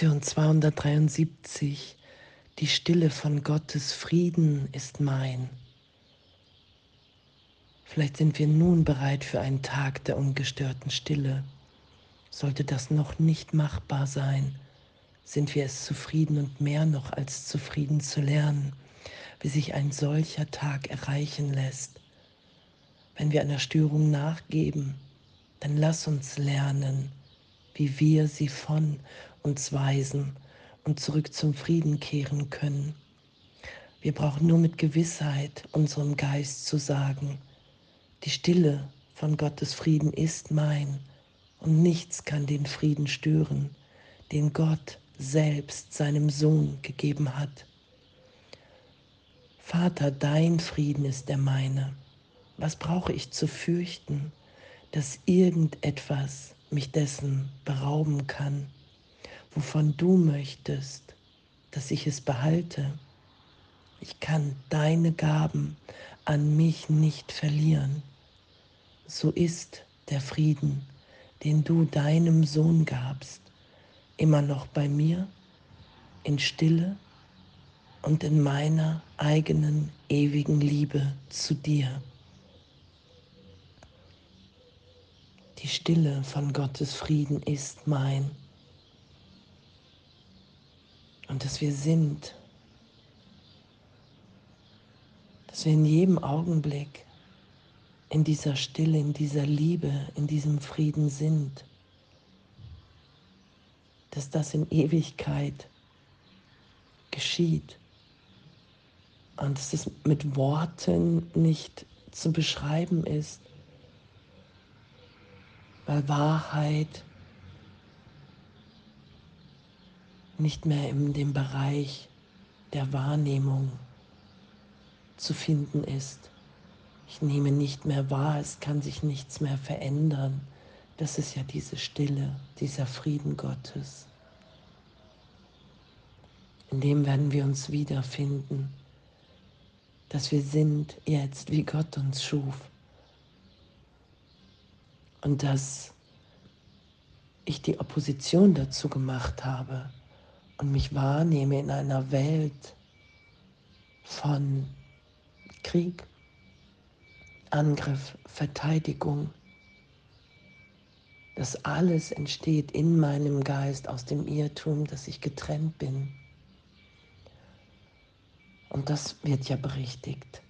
Lektion 273. Die Stille von Gottes Frieden ist mein. Vielleicht sind wir nun bereit für einen Tag der ungestörten Stille. Sollte das noch nicht machbar sein, sind wir es zufrieden und mehr noch als zufrieden zu lernen, wie sich ein solcher Tag erreichen lässt. Wenn wir einer Störung nachgeben, dann lass uns lernen, wie wir sie von uns weisen und zurück zum Frieden kehren können. Wir brauchen nur mit Gewissheit unserem Geist zu sagen, die Stille von Gottes Frieden ist mein und nichts kann den Frieden stören, den Gott selbst seinem Sohn gegeben hat. Vater, dein Frieden ist der meine. Was brauche ich zu fürchten, dass irgendetwas mich dessen berauben kann, wovon du möchtest, dass ich es behalte. Ich kann deine Gaben an mich nicht verlieren. So ist der Frieden, den du deinem Sohn gabst, immer noch bei mir, in Stille und in meiner eigenen ewigen Liebe zu dir. Die Stille von Gottes Frieden ist mein. Und dass wir sind, dass wir in jedem Augenblick in dieser Stille, in dieser Liebe, in diesem Frieden sind, dass das in Ewigkeit geschieht. Und dass es mit Worten nicht zu beschreiben ist, weil Wahrheit nicht mehr in dem Bereich der Wahrnehmung zu finden ist. Ich nehme nicht mehr wahr, es kann sich nichts mehr verändern. Das ist ja diese Stille, dieser Frieden Gottes. In dem werden wir uns wiederfinden, dass wir sind jetzt, wie Gott uns schuf und dass ich die Opposition dazu gemacht habe und mich wahrnehme in einer Welt von Krieg, Angriff, Verteidigung. Das alles entsteht in meinem Geist aus dem Irrtum, dass ich getrennt bin. Und das wird ja berichtigt.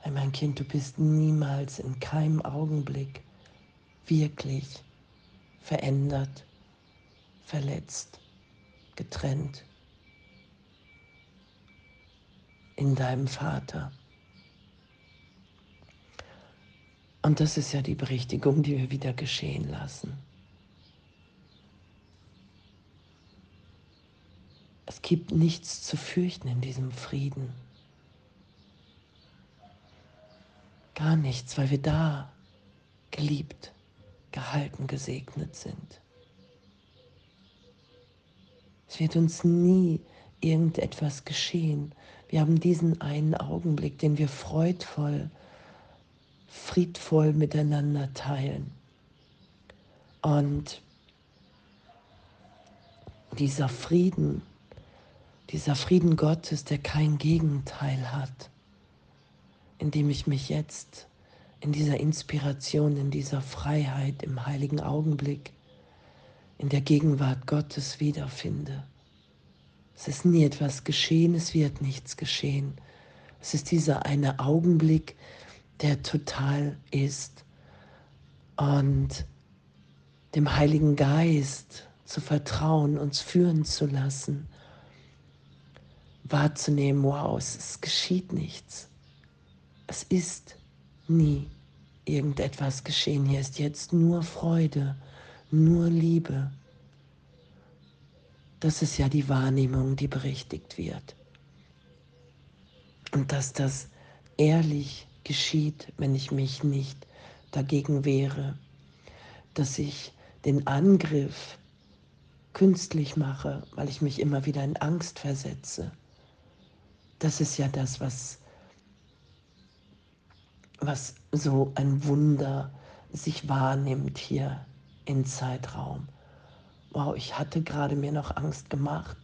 Hey mein Kind, du bist niemals in keinem Augenblick wirklich verändert, verletzt, getrennt in deinem Vater. Und das ist ja die Berichtigung, die wir wieder geschehen lassen. Es gibt nichts zu fürchten in diesem Frieden. Gar nichts, weil wir da geliebt, gehalten, gesegnet sind. Es wird uns nie irgendetwas geschehen. Wir haben diesen einen Augenblick, den wir freudvoll, friedvoll miteinander teilen. Und dieser Frieden, dieser Frieden Gottes, der kein Gegenteil hat, indem ich mich jetzt in dieser Inspiration, in dieser Freiheit, im heiligen Augenblick, in der Gegenwart Gottes wiederfinde. Es ist nie etwas geschehen, es wird nichts geschehen. Es ist dieser eine Augenblick, der total ist. Und dem Heiligen Geist zu vertrauen, uns führen zu lassen, wahrzunehmen, wow, es geschieht nichts. Es ist nie irgendetwas geschehen. Hier ist jetzt nur Freude, nur Liebe. Das ist ja die Wahrnehmung, die berichtigt wird. Und dass das ehrlich geschieht, wenn ich mich nicht dagegen wehre, dass ich den Angriff künstlich mache, weil ich mich immer wieder in Angst versetze. Das ist ja das, was was so ein Wunder sich wahrnimmt hier im Zeitraum. Wow, ich hatte gerade mir noch Angst gemacht.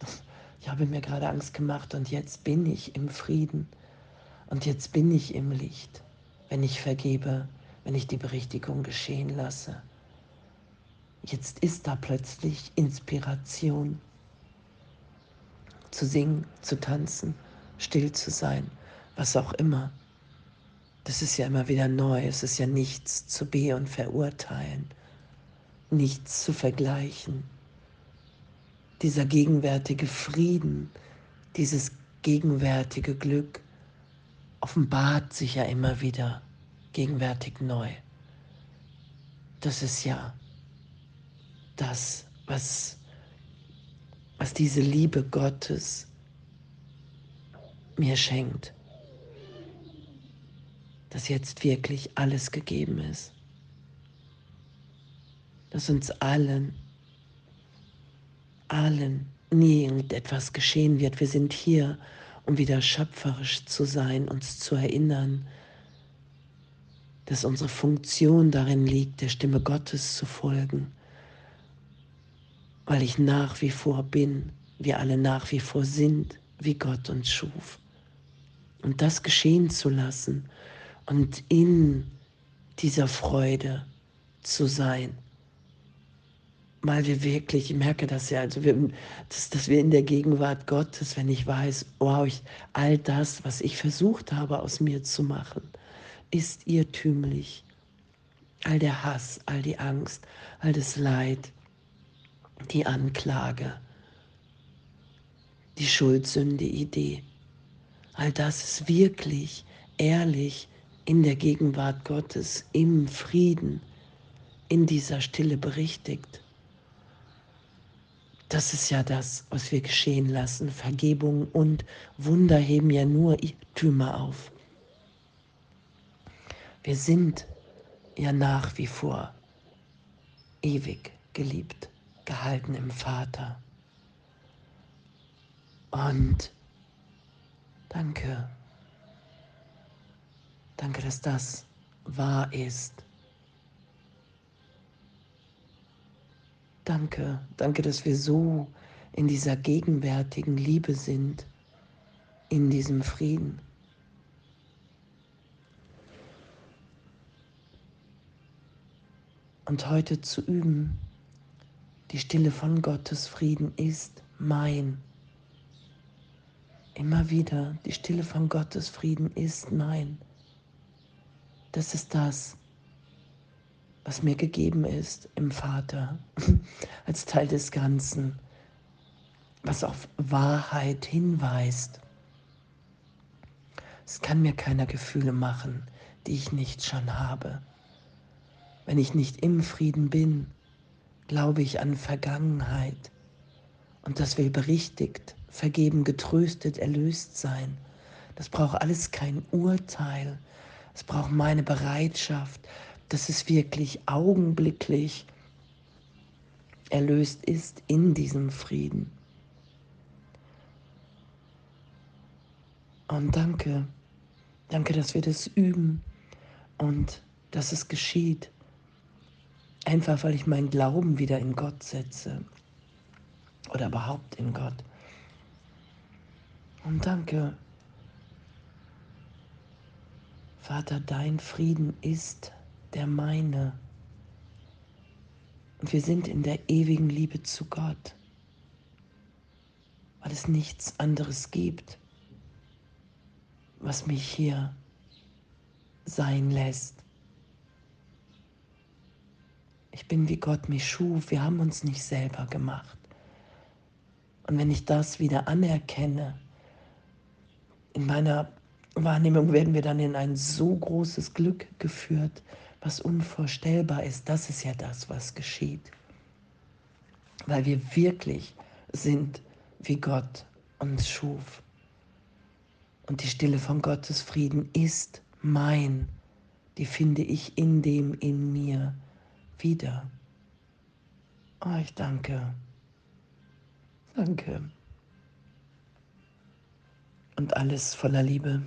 Ich habe mir gerade Angst gemacht und jetzt bin ich im Frieden. Und jetzt bin ich im Licht, wenn ich vergebe, wenn ich die Berichtigung geschehen lasse. Jetzt ist da plötzlich Inspiration zu singen, zu tanzen, still zu sein, was auch immer. Das ist ja immer wieder neu. Es ist ja nichts zu be- und verurteilen, nichts zu vergleichen. Dieser gegenwärtige Frieden, dieses gegenwärtige Glück offenbart sich ja immer wieder gegenwärtig neu. Das ist ja das, was, was diese Liebe Gottes mir schenkt, dass jetzt wirklich alles gegeben ist, dass uns allen, allen nie irgendetwas geschehen wird. Wir sind hier, um wieder schöpferisch zu sein, uns zu erinnern, dass unsere Funktion darin liegt, der Stimme Gottes zu folgen weil ich nach wie vor bin, wir alle nach wie vor sind, wie Gott uns schuf. Und das geschehen zu lassen und in dieser Freude zu sein. Weil wir wirklich, ich merke das ja, also wir, dass, dass wir in der Gegenwart Gottes, wenn ich weiß, wow, ich, all das, was ich versucht habe aus mir zu machen, ist irrtümlich. All der Hass, all die Angst, all das Leid, die Anklage, die Schuldsünde-Idee. All das ist wirklich ehrlich in der Gegenwart Gottes, im Frieden, in dieser Stille berichtigt. Das ist ja das, was wir geschehen lassen. Vergebung und Wunder heben ja nur Irrtümer auf. Wir sind ja nach wie vor ewig geliebt gehalten im Vater. Und danke, danke, dass das wahr ist. Danke, danke, dass wir so in dieser gegenwärtigen Liebe sind, in diesem Frieden. Und heute zu üben, die Stille von Gottes Frieden ist mein. Immer wieder, die Stille von Gottes Frieden ist mein. Das ist das, was mir gegeben ist im Vater, als Teil des Ganzen, was auf Wahrheit hinweist. Es kann mir keiner Gefühle machen, die ich nicht schon habe. Wenn ich nicht im Frieden bin, glaube ich an Vergangenheit und dass wir berichtigt, vergeben, getröstet, erlöst sein. Das braucht alles kein Urteil. Es braucht meine Bereitschaft, dass es wirklich augenblicklich erlöst ist in diesem Frieden. Und danke, danke, dass wir das üben und dass es geschieht. Einfach weil ich meinen Glauben wieder in Gott setze. Oder überhaupt in Gott. Und danke. Vater, dein Frieden ist der meine. Und wir sind in der ewigen Liebe zu Gott, weil es nichts anderes gibt, was mich hier sein lässt. Ich bin wie Gott mich schuf. Wir haben uns nicht selber gemacht. Und wenn ich das wieder anerkenne, in meiner Wahrnehmung werden wir dann in ein so großes Glück geführt, was unvorstellbar ist. Das ist ja das, was geschieht. Weil wir wirklich sind, wie Gott uns schuf. Und die Stille von Gottes Frieden ist mein. Die finde ich in dem in mir wieder. Oh, ich danke. Danke. Und alles voller Liebe.